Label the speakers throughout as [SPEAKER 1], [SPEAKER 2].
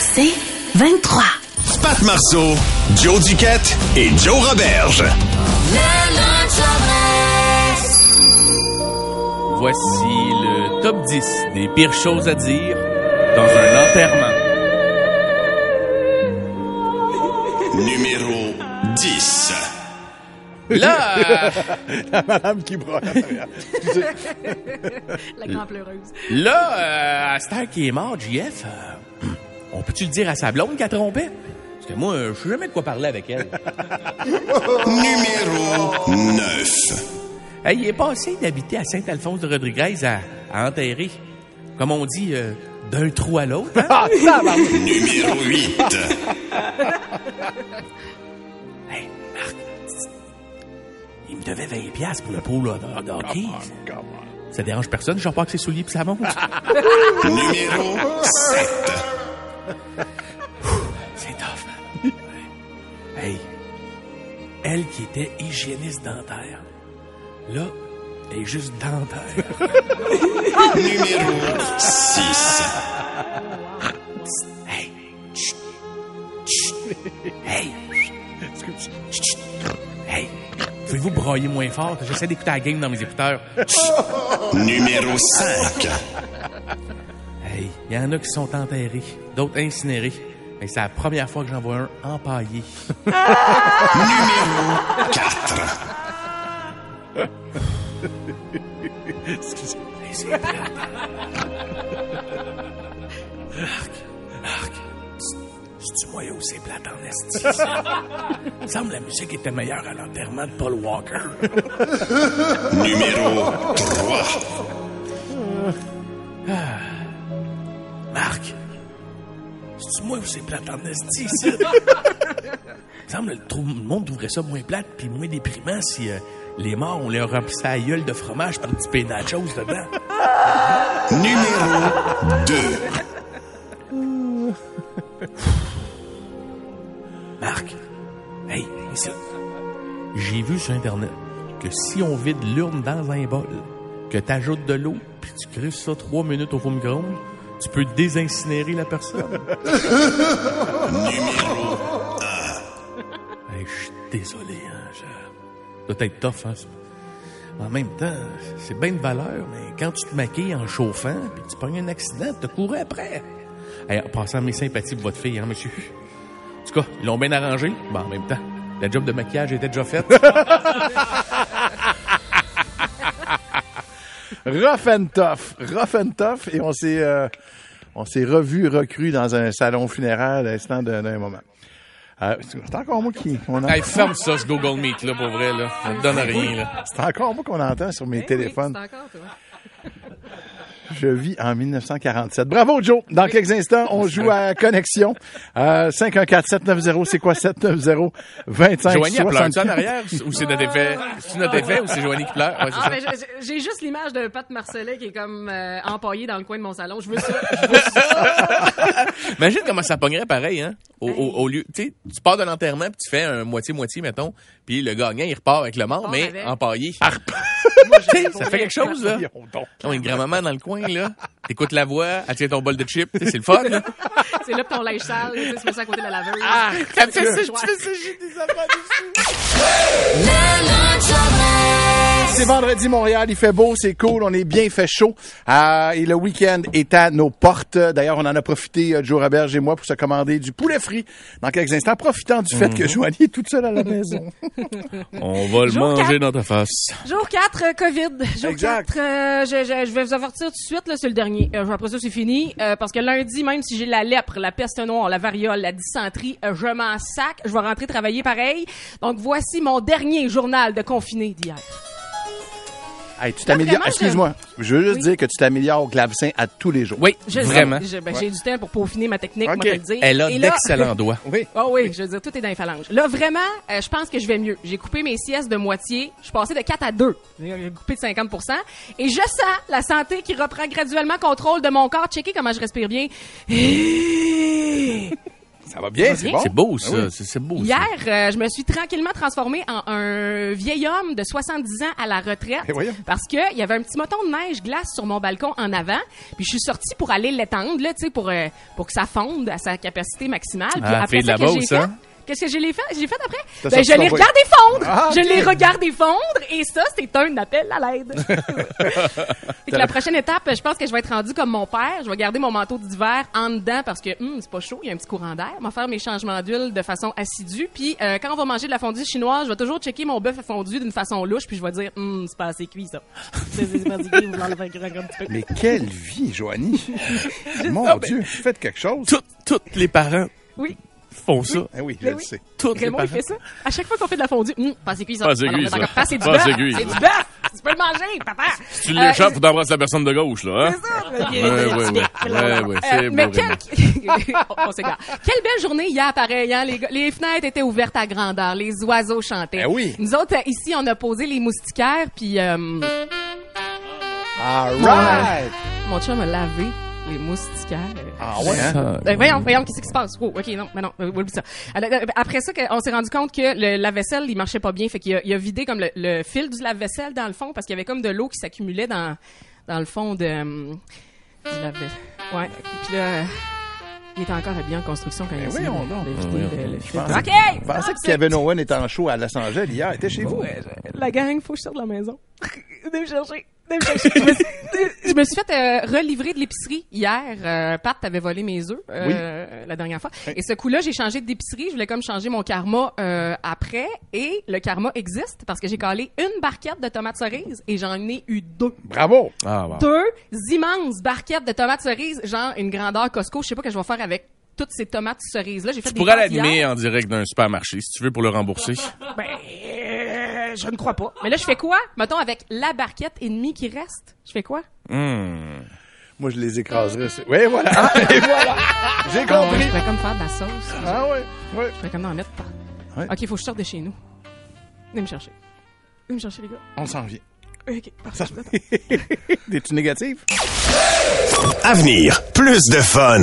[SPEAKER 1] C'est 23.
[SPEAKER 2] Pat Marceau, Joe Duquette et Joe Roberge.
[SPEAKER 3] Voici le top 10 des pires choses à dire dans un enterrement.
[SPEAKER 2] Numéro 10.
[SPEAKER 3] Là, euh,
[SPEAKER 4] La madame qui broie.
[SPEAKER 5] La grande pleureuse.
[SPEAKER 3] là, euh, à cette heure qui est mort, JF, euh, on peut-tu le dire à sa blonde qu'elle trompait? Parce que moi, euh, je sais jamais de quoi parler avec elle.
[SPEAKER 2] Numéro 9.
[SPEAKER 3] Hey, il est passé d'habiter à Saint-Alphonse de Rodriguez à, à enterrer. Comme on dit, euh, d'un trou à l'autre. hein?
[SPEAKER 4] Ah.
[SPEAKER 2] Numéro 8.
[SPEAKER 3] Hey, il me devait 20$ piastres pour le pôle de, hockey. Ça dérange personne, je pas que ses souliers puis ça monte.
[SPEAKER 2] Numéro 7.
[SPEAKER 3] C'est tough, man. Hey, elle qui était hygiéniste dentaire, là, elle est juste dentaire.
[SPEAKER 2] Numéro 6.
[SPEAKER 3] hey, chut, chut, hey, chut, hey, pouvez-vous broyer moins fort? J'essaie d'écouter la game dans mes écouteurs.
[SPEAKER 2] Numéro 5.
[SPEAKER 3] Hey, il y en a qui sont enterrés, d'autres incinérés. Mais c'est la première fois que j'en vois un empaillé.
[SPEAKER 2] Numéro 4.
[SPEAKER 3] Hey, c'est plate en esti? Il me semble que la musique était meilleure à l'enterrement de Paul Walker.
[SPEAKER 2] Numéro 3.
[SPEAKER 3] Marc, c'est-tu moi où c'est plate en esti, ça? Il me semble que le, monde trouverait ça moins plate puis moins déprimant si euh, les morts, on leur remplissait la gueule de fromage pour un petit peu de nachos dedans.
[SPEAKER 2] Numéro 2.
[SPEAKER 3] J'ai vu sur Internet que si on vide l'urne dans un bol, que tu ajoutes de l'eau, puis tu creuses ça trois minutes au four micro tu peux désincinérer la personne.
[SPEAKER 2] Numéro
[SPEAKER 3] Hey, je suis désolé, hein. Je... Doit être tough, hein. ça. En même temps, c'est bien de valeur, mais quand tu te maquilles en chauffant, puis tu pognes un accident, tu te couru après. Hey, en passant mes sympathies pour votre fille, hein, monsieur. En tout cas, ils l'ont bien arrangé. Bon, en même temps, la job de maquillage était déjà faite.
[SPEAKER 4] Rough and tough. Rough and tough. Et on s'est, euh, on s'est revu, recru dans un salon funéraire à l'instant d'un, moment. Euh, c'est encore moi qui, on entend.
[SPEAKER 3] hey, ferme ça, ce Google Meet, là, pour vrai, là. Ça me donne rien, là.
[SPEAKER 4] C'est encore moi qu'on entend sur mes
[SPEAKER 5] Ben oui,
[SPEAKER 4] téléphones.
[SPEAKER 5] c'est encore toi.
[SPEAKER 4] Je vis en 1947. Bravo, Joe. Dans quelques instants, on joue à Connexion. Euh, 514-790, c'est quoi 790 25
[SPEAKER 3] Joanie, elle pleure-tu en
[SPEAKER 4] 64?
[SPEAKER 3] arrière? Ou c'est notre effet? C'est notre effet ou c'est Joanie qui pleure? Ouais,
[SPEAKER 5] Ah, ben, j'ai juste l'image de Pat Marcellet qui est comme euh, empaillé dans le coin de mon salon. Je veux ça. Je veux ça.
[SPEAKER 3] Imagine comment ça pognerait pareil, hein? Au, au, au lieu, tu sais, tu pars de l'enterrement puis tu fais un moitié-moitié, mettons, puis le gagnant, il repart avec le mort, mais
[SPEAKER 5] avec.
[SPEAKER 3] empaillé.
[SPEAKER 5] Moi, je
[SPEAKER 3] ça fait quelque chose, là. Non, une grand-maman dans le coin, là. T'écoutes la voix, elle tient ton bol de chips, c'est le fun, là.
[SPEAKER 5] C'est là que ton linge sale, mets ça à côté de la laveuse.
[SPEAKER 3] Ah, ça me fait ça, tu fais ça, j'ai des affaires dessus.
[SPEAKER 4] C'est vendredi Montréal, il fait beau, c'est cool, on est bien fait chaud. Euh, et le week-end est à nos portes. D'ailleurs, on en a profité, euh, Joe Roberge et moi, pour se commander du poulet frit dans quelques instants, profitant du fait que Joanie est toute seule à la maison.
[SPEAKER 3] On va le
[SPEAKER 5] Jour
[SPEAKER 3] manger
[SPEAKER 5] quatre.
[SPEAKER 3] dans ta face.
[SPEAKER 5] Jour 4, euh, COVID. Jour
[SPEAKER 4] Exact.
[SPEAKER 5] 4, euh, je, je, je vais vous avertir tout de suite, là, c'est le dernier. Euh, après ça, c'est fini. euh, parce que lundi, même si j'ai la lèpre, la peste noire, la variole, la dysenterie, euh, je m'en sac. Je vais rentrer travailler pareil. Donc, voici mon dernier journal de confiné d'hier.
[SPEAKER 4] Hey, tu t'améliores. Excuse-moi. Je veux juste
[SPEAKER 5] Oui.
[SPEAKER 4] dire que tu t'améliores au clavecin à tous les jours.
[SPEAKER 3] Oui,
[SPEAKER 5] Je-
[SPEAKER 3] vraiment.
[SPEAKER 5] ben, J'ai du temps pour peaufiner ma technique,
[SPEAKER 4] Ok.
[SPEAKER 5] moi, te le dire.
[SPEAKER 3] Elle a
[SPEAKER 5] là-
[SPEAKER 3] d'excellents doigts.
[SPEAKER 4] Oui.
[SPEAKER 5] Oh oui, je veux dire, tout est dans les phalanges. Là, vraiment, euh, je pense que je vais mieux. J'ai coupé mes siestes de moitié. Je suis passé de 4 à 2. J'ai coupé de 50% Et je sens la santé qui reprend graduellement contrôle de mon corps. Checker comment je respire bien.
[SPEAKER 4] Ça va bien, c'est
[SPEAKER 5] bien?
[SPEAKER 4] bon.
[SPEAKER 3] C'est beau, ça.
[SPEAKER 4] Ah oui.
[SPEAKER 3] C'est c'est beau, ça.
[SPEAKER 5] Hier, euh, je me suis tranquillement transformée en un vieil homme de 70 ans à la retraite
[SPEAKER 4] Eh
[SPEAKER 5] parce que il y avait un petit moton de neige glace sur mon balcon en avant, puis je suis sortie pour aller l'étendre là, tu sais pour euh, pour que ça fonde à sa capacité maximale. Puis
[SPEAKER 3] Ah,
[SPEAKER 5] après ça,
[SPEAKER 3] la
[SPEAKER 5] que j'ai fait,
[SPEAKER 3] hein?
[SPEAKER 5] Qu'est-ce que je l'ai fait? J'ai fait après? Ben, je l'ai
[SPEAKER 4] ton
[SPEAKER 5] regardé fondre!
[SPEAKER 4] Ah,
[SPEAKER 5] Je l'ai regardé fondre! Et ça, c'était un appel à l'aide. La prochaine étape, je pense que je vais être rendu comme mon père. Je vais garder mon manteau d'hiver en dedans parce que hum, c'est pas chaud, il y a un petit courant d'air. Je vais faire mes changements d'huile de façon assidue. Puis euh, quand on va manger de la fondue chinoise, je vais toujours checker mon bœuf fondu d'une façon louche. Puis je vais dire, hum, c'est pas assez cuit ça. C'est c'est pas assez cuit, vous l'enlevez un petit peu.
[SPEAKER 4] Mais quelle vie, Joanie. Mon
[SPEAKER 5] Ah,
[SPEAKER 4] Dieu, faites quelque chose.
[SPEAKER 3] Tout- Tous les parents
[SPEAKER 5] Oui.
[SPEAKER 3] Font ça.
[SPEAKER 4] Eh oui, je
[SPEAKER 5] Mais
[SPEAKER 4] le
[SPEAKER 5] oui.
[SPEAKER 4] sais.
[SPEAKER 3] Tous les
[SPEAKER 5] Raymond, il
[SPEAKER 3] parents.
[SPEAKER 5] fait ça. À chaque fois qu'on fait de la fondue, hum, pas assez cuit ça.
[SPEAKER 3] Cuit, ça.
[SPEAKER 5] du bœuf. C'est
[SPEAKER 3] ça.
[SPEAKER 5] du bœuf. Tu peux le manger, papa.
[SPEAKER 3] Si tu
[SPEAKER 5] Euh,
[SPEAKER 3] l'échappes, faut t'embrasser la personne de gauche, là, hein? C'est
[SPEAKER 5] Euh, mais
[SPEAKER 3] beau,
[SPEAKER 5] quel... on s'égare. Quelle belle journée hier, pareil. Hein? Les, les fenêtres étaient ouvertes à grandeur. Les oiseaux chantaient.
[SPEAKER 4] Ben oui.
[SPEAKER 5] Nous autres, euh, ici, on a posé les moustiquaires, puis euh,
[SPEAKER 4] All right.
[SPEAKER 5] mon chum a lavé les moustiquaires.
[SPEAKER 4] Ah ouais, hein?
[SPEAKER 3] Ça,
[SPEAKER 5] Euh, voyons, voyons, qu'est-ce qui se passe? Oh, OK, non, mais non, euh, oublie ça. Euh, Après ça, on s'est rendu compte que le lave-vaisselle, il marchait pas bien. Fait qu'il a, il a vidé comme le, le fil du lave-vaisselle dans le fond parce qu'il y avait comme de l'eau qui s'accumulait dans, dans le fond de, euh, du lave-vaisselle. Ouais. Puis là, euh, il était encore bien en construction quand il a
[SPEAKER 4] Ben voyons
[SPEAKER 5] de-
[SPEAKER 4] donc.
[SPEAKER 5] de vider le- le OK!
[SPEAKER 4] Je pensais que
[SPEAKER 5] C'est-
[SPEAKER 4] Kevin Owen était en show à Los Angeles hier. Il était chez vous.
[SPEAKER 5] La gang, faut que je sorte de la maison. Venez me chercher. Je, me suis, je me suis fait euh, relivrer de l'épicerie hier. Euh, Pat t'avait volé mes œufs euh, la dernière fois. Et ce coup-là, j'ai changé d'épicerie. Je voulais comme changer mon karma euh, après. Et le karma existe parce que j'ai collé une barquette de tomates cerises et j'en ai eu deux.
[SPEAKER 4] Bravo.
[SPEAKER 3] Ah, wow.
[SPEAKER 5] Deux immenses barquettes de tomates cerises, genre une grandeur Costco. Je sais pas que je vais faire avec toutes ces tomates cerises-là. J'ai fait
[SPEAKER 3] Tu
[SPEAKER 5] des
[SPEAKER 3] pourrais l'animer en direct d'un supermarché, si tu veux, pour le rembourser.
[SPEAKER 5] Ben, je ne crois pas. Mais là, je fais quoi? Mettons, avec la barquette et demie qui reste, je fais quoi?
[SPEAKER 3] Hum.
[SPEAKER 4] Moi, je les écraserais. Oui, voilà. Et voilà. J'ai
[SPEAKER 5] Je
[SPEAKER 4] compris.
[SPEAKER 5] pourrais comme faire de la sauce.
[SPEAKER 4] Ah ouais, ouais.
[SPEAKER 5] Je pourrais comme en mettre pas.
[SPEAKER 4] Ouais.
[SPEAKER 5] OK, il faut que je sorte de chez nous. Venez me chercher. Venez me chercher, les gars.
[SPEAKER 4] On s'en vient.
[SPEAKER 5] OK, parfait.
[SPEAKER 4] Es-tu négatif?
[SPEAKER 2] Avenir, plus de fun.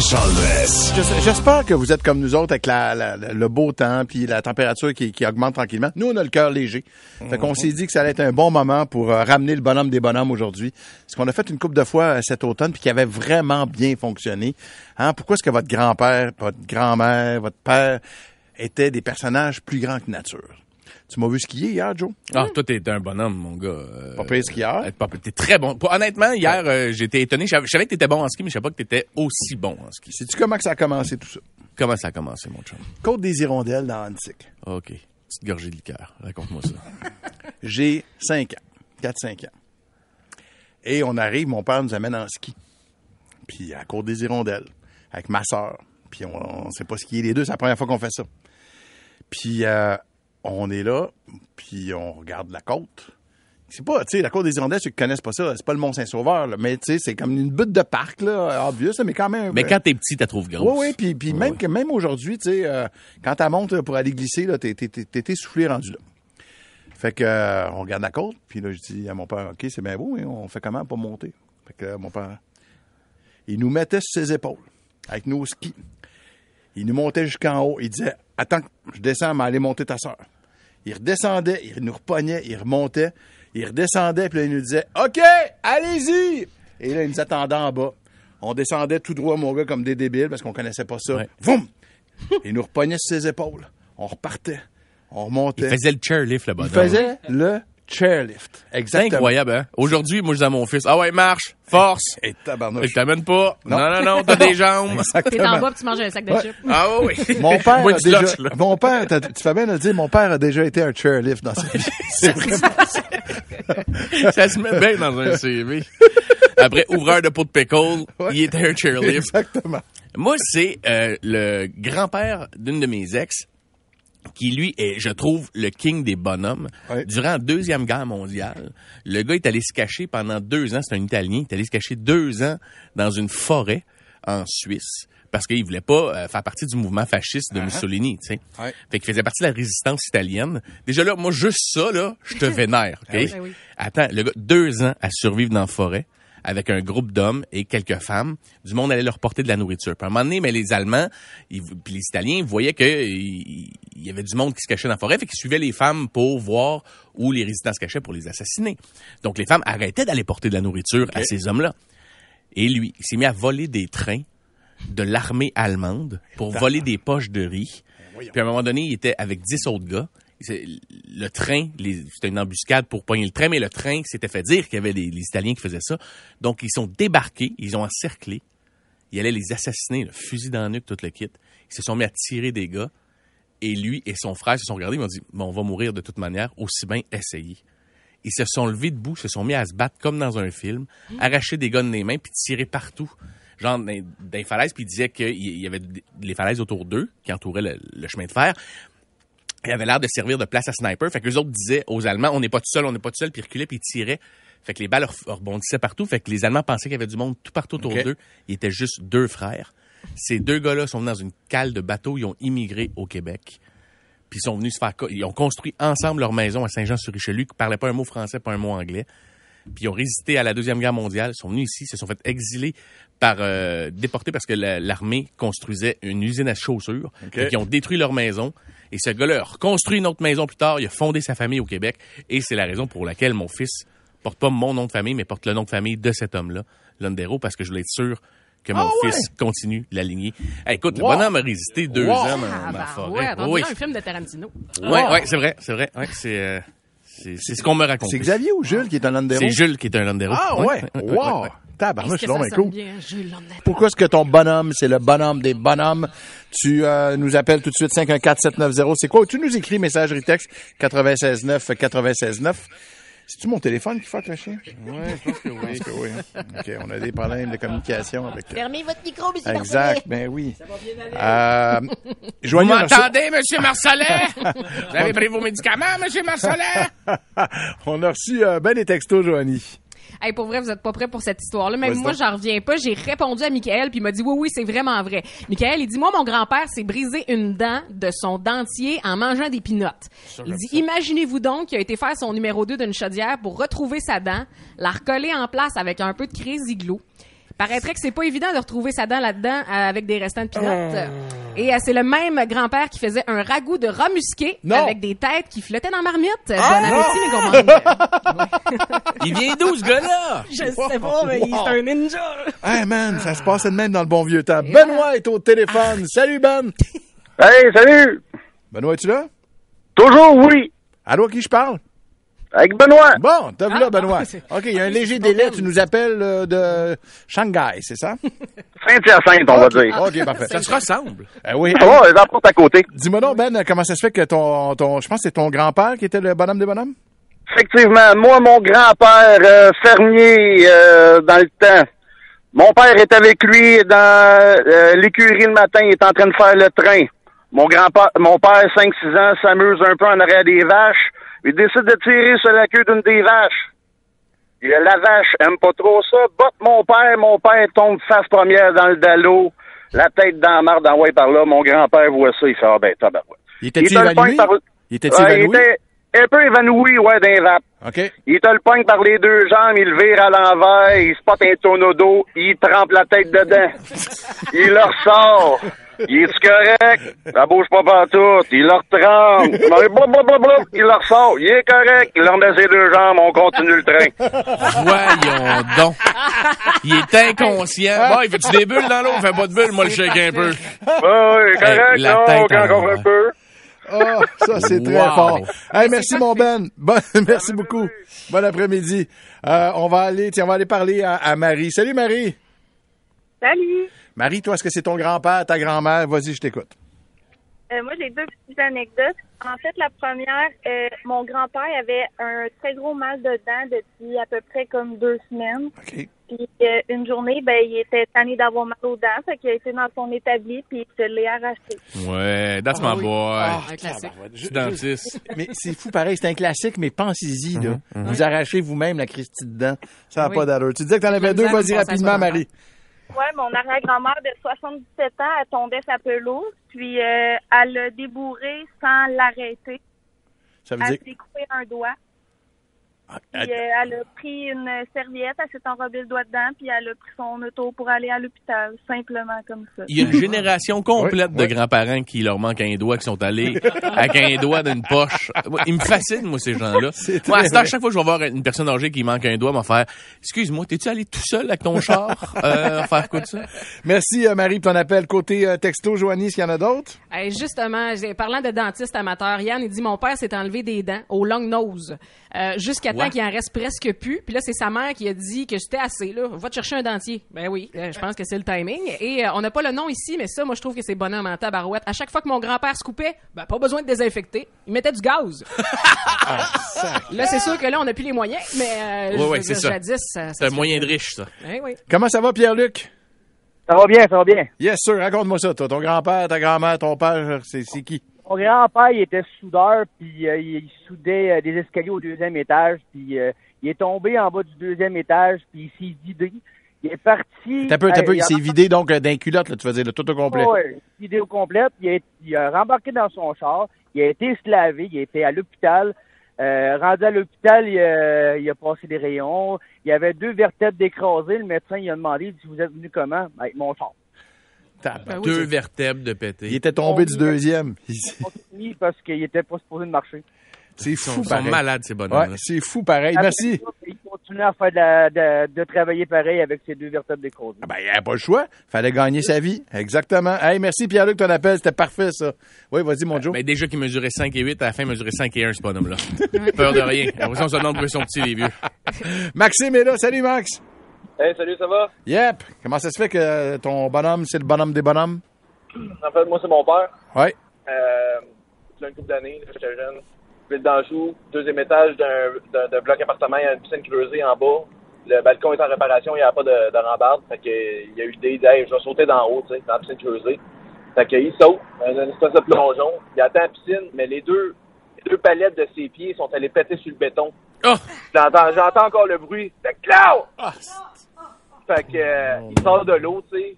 [SPEAKER 4] J'espère que vous êtes comme nous autres avec le beau temps puis la température qui, augmente tranquillement. Nous, on a le cœur léger. Fait qu'on s'est dit que ça allait être un bon moment pour euh, ramener le bonhomme des bonhommes aujourd'hui. Ce qu'on a fait une couple de fois euh, cet automne puis qui avait vraiment bien fonctionné. Hein? Pourquoi est-ce que votre grand-père, votre grand-mère, votre père étaient des personnages plus grands que nature? Tu m'as vu skier hier, Joe?
[SPEAKER 3] Ah, toi, t'es un bonhomme, mon gars. Euh,
[SPEAKER 4] Pas pire skieur.
[SPEAKER 3] euh. T'es très bon. Honnêtement, hier, euh, j'étais étonné. Je savais- que t'étais bon en ski, mais je savais pas que t'étais aussi bon en ski.
[SPEAKER 4] Sais-tu comment que ça a commencé tout ça?
[SPEAKER 3] Comment ça a commencé, mon chum?
[SPEAKER 4] Côte des Hirondelles dans Antique.
[SPEAKER 3] OK. Petite gorgée de liqueur. Raconte-moi ça.
[SPEAKER 4] J'ai 5 ans, 4-5 ans. Et on arrive, mon père nous amène en ski. Puis à Côte des Hirondelles, avec ma sœur. Puis on, on sait pas skier les deux, c'est la première fois qu'on fait ça. Puis euh, on est là, puis on regarde la côte. C'est pas, tu sais, la côte des Hirondelles, ceux qui connaissent pas ça, c'est pas le Mont-Saint-Sauveur, là, mais tu sais, c'est comme une butte de parc, là, obvious, mais quand même.
[SPEAKER 3] mais quand t'es petit, t'as trouvé grosse.
[SPEAKER 4] Oui, oui, puis, puis même, que, même aujourd'hui, tu sais, euh, quand tu montes là, pour aller glisser, là, t'es, t'es, essoufflé rendu là. Fait que, euh, on regarde la côte, puis là, je dis à mon père, OK, c'est bien beau, mais on fait comment pour monter? Fait que, euh, mon père, il nous mettait sur ses épaules, avec nos skis. Il nous montait jusqu'en haut. Il disait, attends, je descends, mais allez monter ta soeur. Il redescendait, il nous repognait, il remontait, il redescendait, puis là, il nous disait, OK, allez-y! Et là, il nous attendait en bas. On descendait tout droit, mon gars, comme des débiles, parce qu'on connaissait pas ça.
[SPEAKER 3] Ouais.
[SPEAKER 4] Voum! Il nous repognait sur ses épaules. on repartait, on remontait.
[SPEAKER 3] Il faisait le chairlift, le
[SPEAKER 4] Il
[SPEAKER 3] bonhomme.
[SPEAKER 4] faisait le chairlift.
[SPEAKER 3] C'est
[SPEAKER 4] Exactement.
[SPEAKER 3] incroyable, hein? Aujourd'hui, moi, je dis à mon fils, ah ouais, marche, force.
[SPEAKER 4] Et tabarnouche.
[SPEAKER 3] Je t'amène pas.
[SPEAKER 4] Non.
[SPEAKER 3] Non, non, non, t'as des jambes.
[SPEAKER 5] T'es en bas, puis tu manges un sac de
[SPEAKER 4] Ouais.
[SPEAKER 5] chips.
[SPEAKER 3] Ah oui, oui.
[SPEAKER 4] Mon père
[SPEAKER 3] Moi,
[SPEAKER 4] a déjà, mon père, tu fais bien de le dire, mon père a déjà été un chairlift dans sa vie. C'est vraiment
[SPEAKER 3] Ça se met bien dans un CV. Après, ouvreur de pot de pickle, il était un chairlift.
[SPEAKER 4] Exactement.
[SPEAKER 3] Moi, c'est euh, le grand-père d'une de mes ex qui, lui, est, je trouve, le king des bonhommes. Durant la Deuxième Guerre mondiale, le gars est allé se cacher pendant deux ans, c'est un Italien, il est allé se cacher deux ans dans une forêt en Suisse parce qu'il voulait pas euh, faire partie du mouvement fasciste de Mussolini, tu sais.
[SPEAKER 4] Ouais.
[SPEAKER 3] Fait qu'il faisait partie de la résistance italienne. Déjà là, moi, juste ça, là, je te vénère, OK?
[SPEAKER 5] Ah oui. Ah oui.
[SPEAKER 3] Attends, le gars, deux ans à survivre dans la forêt avec un groupe d'hommes et quelques femmes. Du monde allait leur porter de la nourriture. Puis à un moment donné, mais les Allemands, ils, puis les Italiens, voyaient que il il y avait du monde qui se cachait dans la forêt, fait qu'ils suivaient les femmes pour voir où les résistants se cachaient pour les assassiner. Donc les femmes arrêtaient d'aller porter de la nourriture à ces hommes-là. Et lui, il s'est mis à voler des trains de l'armée allemande pour voler des poches de riz. Puis à un moment donné, il était avec 10 autres gars. Le train, c'était une embuscade pour pogner le train, mais le train s'était fait dire qu'il y avait les Italiens qui faisaient ça. Donc, ils sont débarqués, ils ont encerclé. Ils allaient les assassiner, le fusil dans le nuque, tout le kit. Ils se sont mis à tirer des gars. Et lui et son frère se sont regardés, ils m'ont dit, bon, on va mourir de toute manière, aussi bien essayer. Ils se sont levés debout, se sont mis à se battre comme dans un film, arracher des guns des mains, puis tirer partout. Genre dans, les falaises, puis ils disaient qu'il y avait des- les falaises autour d'eux, qui entouraient le chemin de fer. Il avait l'air de servir de place à sniper. Fait que les autres disaient aux Allemands, on n'est pas tout seul, on n'est pas tout seul, puis ils reculaient, puis ils tiraient. Fait que les balles re- rebondissaient partout. Fait que les Allemands pensaient qu'il y avait du monde tout partout autour d'eux. Ils étaient juste deux frères. Ces deux gars-là sont venus dans une cale de bateau. Ils ont immigré au Québec. Puis ils sont venus se faire... Ils ont construit ensemble leur maison à Saint-Jean-sur-Richelieu, qui parlaient pas un mot français, pas un mot anglais. Puis ils ont résisté à la Deuxième Guerre mondiale. Ils sont venus ici, se sont fait exiler par... euh, déportés parce que la- l'armée construisait une usine à chaussures. Fait qu'ils ont détruit leur maison. Et ce gars-là a reconstruit une autre maison plus tard. Il a fondé sa famille au Québec. Et c'est la raison pour laquelle mon fils porte pas mon nom de famille, mais porte le nom de famille de cet homme-là, Londero, parce que je voulais être sûr que mon
[SPEAKER 4] Ah ouais?
[SPEAKER 3] fils continue la lignée. Hey, écoute,
[SPEAKER 4] Wow.
[SPEAKER 3] le bonhomme a résisté deux
[SPEAKER 4] Wow.
[SPEAKER 3] ans dans,
[SPEAKER 5] Ah,
[SPEAKER 3] la
[SPEAKER 5] bah,
[SPEAKER 3] forêt.
[SPEAKER 5] ouais,
[SPEAKER 3] Oui,
[SPEAKER 5] un film de Tarantino.
[SPEAKER 3] Ouais, ouais, c'est vrai, c'est vrai. Ouais, c'est, euh, c'est, c'est ce qu'on me raconte.
[SPEAKER 4] C'est Xavier ou Jules qui est un Landero?
[SPEAKER 3] C'est Jules qui est un Landero.
[SPEAKER 4] Ah ouais, wow!
[SPEAKER 3] ouais.
[SPEAKER 4] Tabarnouche,
[SPEAKER 5] ça
[SPEAKER 4] bien
[SPEAKER 5] sonne
[SPEAKER 4] cool.
[SPEAKER 5] bien?
[SPEAKER 4] Pourquoi est-ce que ton bonhomme, c'est le bonhomme des bonhommes? Tu euh, nous appelles tout de suite 514-790. C'est quoi? Tu nous écris messagerie texte 96.9 96.9. C'est-tu mon téléphone qui fait le chien? Oui, je pense que oui. Je pense que oui. hein. OK, on a des problèmes de communication avec...
[SPEAKER 6] Fermez votre micro, monsieur
[SPEAKER 4] Exact, ben oui. Euh,
[SPEAKER 3] Vous
[SPEAKER 4] joignez un-
[SPEAKER 3] m'entendez, Monsieur Marcelin? Vous avez pris vos médicaments, Monsieur Marcelin?
[SPEAKER 4] on a reçu euh, ben des textos, Joanie.
[SPEAKER 5] Hey, pour vrai, vous êtes pas prêts pour cette histoire-là. Même
[SPEAKER 4] Vas-y
[SPEAKER 5] moi, j'en reviens pas. J'ai répondu à Michael, puis il m'a dit oui, oui, c'est vraiment vrai. Michael, il dit moi, mon grand-père s'est brisé une dent de son dentier en mangeant des pinottes. Il dit imaginez-vous donc qu'il a été faire son numéro 2 d'une chaudière pour retrouver sa dent, la recoller en place avec un peu de crazy glue. Paraîtrait que c'est pas évident de retrouver sa dent là-dedans euh, avec des restants de pinottes. Et euh, c'est le même grand-père qui faisait un ragoût de rat musqué
[SPEAKER 4] Non.
[SPEAKER 5] avec des têtes qui flottaient dans marmite. bon appétit, mes gourmands.
[SPEAKER 3] Il vient d'où, ce gars-là?
[SPEAKER 5] Je sais pas, mais il est un ninja.
[SPEAKER 4] Hey man, ça se passait de même dans le bon vieux temps. Benoît est au téléphone. Salut Ben.
[SPEAKER 7] Hey, salut!
[SPEAKER 4] Benoît, es-tu là?
[SPEAKER 7] Toujours oui!
[SPEAKER 4] Allô, à qui je parle?
[SPEAKER 7] Avec Benoît!
[SPEAKER 4] Bon, t'as vu
[SPEAKER 5] Ah,
[SPEAKER 4] là, Benoît?
[SPEAKER 5] ah,
[SPEAKER 4] OK, il y a un léger délai. Tu nous appelles euh, de Shanghai, c'est ça?
[SPEAKER 7] Saint-Hyacinthe, on va dire.
[SPEAKER 4] OK, parfait.
[SPEAKER 3] Ça se ressemble.
[SPEAKER 4] Eh oui.
[SPEAKER 7] Ça va, les à côté.
[SPEAKER 4] Dis-moi donc, Ben, comment ça se fait que ton, ton je pense que c'est ton grand-père qui était le bonhomme des bonhommes?
[SPEAKER 7] Effectivement, moi, mon grand-père, euh, fermier, euh, dans le temps, mon père est avec lui dans euh, l'écurie le matin, il est en train de faire le train. Mon grand-père, mon père, 5-6 ans, s'amuse un peu en arrière des vaches. Il décide de tirer sur la queue d'une des vaches. Et la vache aime pas trop ça. Botte mon père, mon père tombe face première dans le dallo, la tête dans la marde, envoyé par là. Mon grand-père voit ça, il fait, ah ben, tabarouette.
[SPEAKER 4] Il était-tu
[SPEAKER 7] te le
[SPEAKER 4] évanoui?
[SPEAKER 7] par-
[SPEAKER 4] Il était-tu
[SPEAKER 7] Ouais, il
[SPEAKER 4] évanoui?
[SPEAKER 7] était un peu évanoui, ouais, d'un vape.
[SPEAKER 4] OK.
[SPEAKER 7] Il te le pogne par les deux jambes, il le vire à l'envers, il spot un tonneau d'eau, il trempe la tête dedans. il le ressort. Il est correct? Ça bouge pas partout. Il le retrempe. Blablabla, Il le ressort. Il est correct. Il leur met ses deux jambes. On continue le train.
[SPEAKER 3] Voyons donc. Il est inconscient. Bon, il fait-tu des bulles dans l'eau? Il fait pas de bulles, moi, le shake un peu.
[SPEAKER 7] Ouais, correct,
[SPEAKER 3] Hey, la
[SPEAKER 7] non, quand encore un peu.
[SPEAKER 4] Oh, ça, c'est très
[SPEAKER 3] Wow.
[SPEAKER 4] fort. Hey, merci, mon Ben. Bon, merci beaucoup. Bon après-midi. Euh, on va aller, tiens, on va aller parler à, à Marie. Salut, Marie.
[SPEAKER 6] Salut!
[SPEAKER 4] Marie, toi, est-ce que c'est ton grand-père, ta grand-mère? Vas-y, je t'écoute.
[SPEAKER 6] Euh, moi, j'ai deux petites anecdotes. En fait, la première, euh, mon grand-père avait un très gros mal de dents depuis à peu près comme deux semaines.
[SPEAKER 4] OK.
[SPEAKER 6] Puis euh, une journée, ben, il était tanné d'avoir mal aux dents, fait qu'il a été dans son établi, puis il se l'est arraché.
[SPEAKER 3] Ouais, that's
[SPEAKER 4] Ah
[SPEAKER 3] my
[SPEAKER 4] oui.
[SPEAKER 3] boy.
[SPEAKER 4] Ah,
[SPEAKER 5] Un classique.
[SPEAKER 3] Je suis dentiste.
[SPEAKER 4] Mais c'est fou, pareil, c'est un classique, mais pensez-y, là.
[SPEAKER 3] Mhm,
[SPEAKER 4] Vous arrachez vous-même la Christie de dents. Ça n'a
[SPEAKER 5] Oui.
[SPEAKER 4] pas d'allure. Tu disais que t'en avais deux, vas-y rapidement, Marie.
[SPEAKER 6] Ouais, mon arrière-grand-mère de 77 ans, elle tombait sa pelouse, puis euh, elle l'a débourré sans l'arrêter.
[SPEAKER 4] Ça veut
[SPEAKER 6] Elle
[SPEAKER 4] dire...
[SPEAKER 6] s'est coupé un doigt.
[SPEAKER 4] Ah,
[SPEAKER 6] Puis euh, elle a pris une serviette, elle s'est enrobée le doigt dedans, puis elle a pris son auto pour aller à l'hôpital, simplement comme ça.
[SPEAKER 3] Il y a une génération complète
[SPEAKER 4] Oui,
[SPEAKER 3] de
[SPEAKER 4] oui.
[SPEAKER 3] grands-parents qui leur manque un doigt, qui sont allés avec un doigt d'une poche. Ils me fascinent, moi, ces gens-là.
[SPEAKER 4] C'est
[SPEAKER 3] Moi, à
[SPEAKER 4] vrai.
[SPEAKER 3] chaque fois que je vais voir une personne âgée qui manque un doigt, m'en faire Excuse-moi, t'es-tu allé tout seul avec ton char euh, faire quoi de ça?
[SPEAKER 4] Merci, euh, Marie, pour ton appel. Côté euh, texto, Joanie, s'il y en a d'autres?
[SPEAKER 5] Hey, justement, parlant de dentiste amateur, Yann, il dit mon père s'est enlevé des dents au long nose euh, jusqu'à Temps qu'il en reste presque plus. Puis là, c'est sa mère qui a dit que j'étais assez là. Va te chercher un dentier. Ben oui, euh, je pense que c'est le timing. Et euh, on n'a pas le nom ici, mais ça, moi, je trouve que c'est bonhomme en tabarouette. À chaque fois que mon grand-père se coupait, ben pas besoin de désinfecter. Il mettait du gaz. là, c'est sûr que là, on n'a plus les moyens, mais euh,
[SPEAKER 3] ouais,
[SPEAKER 5] veux
[SPEAKER 3] c'est ça.
[SPEAKER 5] jadis, ça, ça
[SPEAKER 3] C'est un moyen de riche, ça.
[SPEAKER 5] Eh oui.
[SPEAKER 4] Comment ça va, Pierre-Luc?
[SPEAKER 7] Ça va bien, ça va bien.
[SPEAKER 4] Yes, sir. Raconte-moi ça, toi. Ton grand-père, ta grand-mère, ton père, c'est c'est qui?
[SPEAKER 7] Mon grand-père, il était soudeur, puis euh, il soudait euh, des escaliers au deuxième étage, puis euh, il est tombé en bas du deuxième étage, puis il s'est vidé. Il est parti...
[SPEAKER 4] T'as peu, t'as peu,
[SPEAKER 7] euh,
[SPEAKER 4] il s'est vidé, donc, d'un culotte, là, tu faisais le tout au complet.
[SPEAKER 7] Ouais, vidé au complet. Il a, il a rembarqué dans son char. Il a été se laver. Il a été à l'hôpital. Rendu à l'hôpital, il, a- il a passé des rayons. Il y avait deux vertèbres d'écrasées. Le médecin, il a demandé, il dit, vous êtes venu comment? Ben, mon char.
[SPEAKER 5] Ben oui,
[SPEAKER 3] Deux vertèbres de pété.
[SPEAKER 4] Il était tombé du deuxième.
[SPEAKER 7] Mis parce qu'il était pas supposé de marcher.
[SPEAKER 4] C'est
[SPEAKER 3] Ils sont,
[SPEAKER 4] fou,
[SPEAKER 3] sont
[SPEAKER 4] pareil.
[SPEAKER 3] malades, ces
[SPEAKER 4] Ouais,
[SPEAKER 3] bonhommes
[SPEAKER 4] c'est fou, pareil. Merci.
[SPEAKER 7] Il continue à faire de, la- de, de travailler pareil avec ces deux vertèbres d'écrasées.
[SPEAKER 4] Ah Ben, il a pas le choix. Fallait gagner sa vie. Exactement. Hey, merci, Pierre-Luc, ton appel. C'était parfait, ça. Oui, vas-y, mon Joe.
[SPEAKER 3] Mais déjà qu'il mesurait 5 et 8, à la fin, il mesurait 5 et 1, ce bonhomme-là. Peur de rien. Après ça, on se demande pourquoi ils sont petits, les vieux.
[SPEAKER 4] Maxime est là. Salut, Max.
[SPEAKER 8] Hey, salut, ça va?
[SPEAKER 4] Yep. Comment ça se fait que ton bonhomme, c'est le bonhomme des bonhommes?
[SPEAKER 8] En fait, moi, c'est mon père.
[SPEAKER 4] Ouais.
[SPEAKER 8] Euh, a une couple d'années, j'étais jeune. Ville d'Anjou, deuxième étage d'un, bloc appartement, il y a une piscine creusée en bas. Le balcon est en réparation, il n'y a pas de, de rambarde. Fait que, il y a eu l'idée, de, hey, je vais sauter d'en haut, tu sais, dans la piscine creusée. Fait que, il saute, une espèce de plongeon. Il atteint la piscine, mais les deux, les deux palettes de ses pieds sont allées péter sur le béton.
[SPEAKER 3] Oh!
[SPEAKER 8] J'entends, encore le bruit. Fait que, Clau! Fait que, euh, il sort de l'eau, tu sais.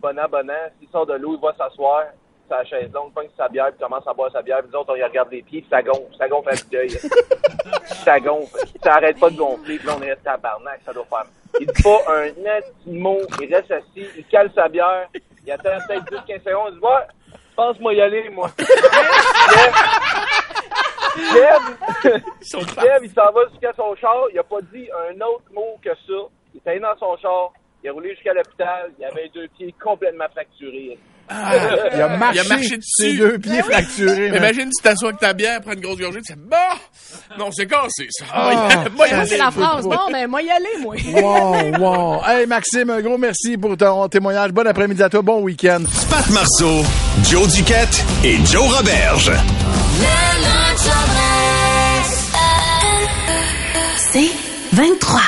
[SPEAKER 8] Bonnet, bonnet. Il sort de l'eau, il va s'asseoir. Sa chaise longue, pogne sa bière, puis commence à boire sa bière. Puis nous autres, on y regarde les pieds, puis ça gonfle. Ça gonfle à d'œil. ça gonfle. Ça arrête pas de gonfler. Puis là, on est tabarnak, ça doit faire. Il dit pas un net mot. Il reste assis. Il cale sa bière. Il attend peut-être 10-15 secondes. Il dit, ouais, je pense moi y aller, moi. Il s'en va jusqu'à son char. Il a pas dit un autre mot que ça. Il est allé dans son char. Il a roulé jusqu'à l'hôpital. Il avait les deux pieds complètement fracturés.
[SPEAKER 4] Il a marché,
[SPEAKER 3] Il a marché
[SPEAKER 4] ses
[SPEAKER 3] dessus.
[SPEAKER 4] deux pieds fracturés. man.
[SPEAKER 3] Imagine, tu t'assois avec ta bière, prends une grosse gorgée, tu fais Bah! Non, c'est cassé, ça.
[SPEAKER 4] Ah,
[SPEAKER 3] Moi, y
[SPEAKER 5] c'est la phrase. Bon, ben, moi y aller, moi.
[SPEAKER 4] Wow, wow. Hey, Maxime, un gros merci pour ton témoignage. Bon après-midi à toi. Bon week-end.
[SPEAKER 2] Pat Marceau, Joe Duquette et Joe Roberge.
[SPEAKER 1] C'est 23.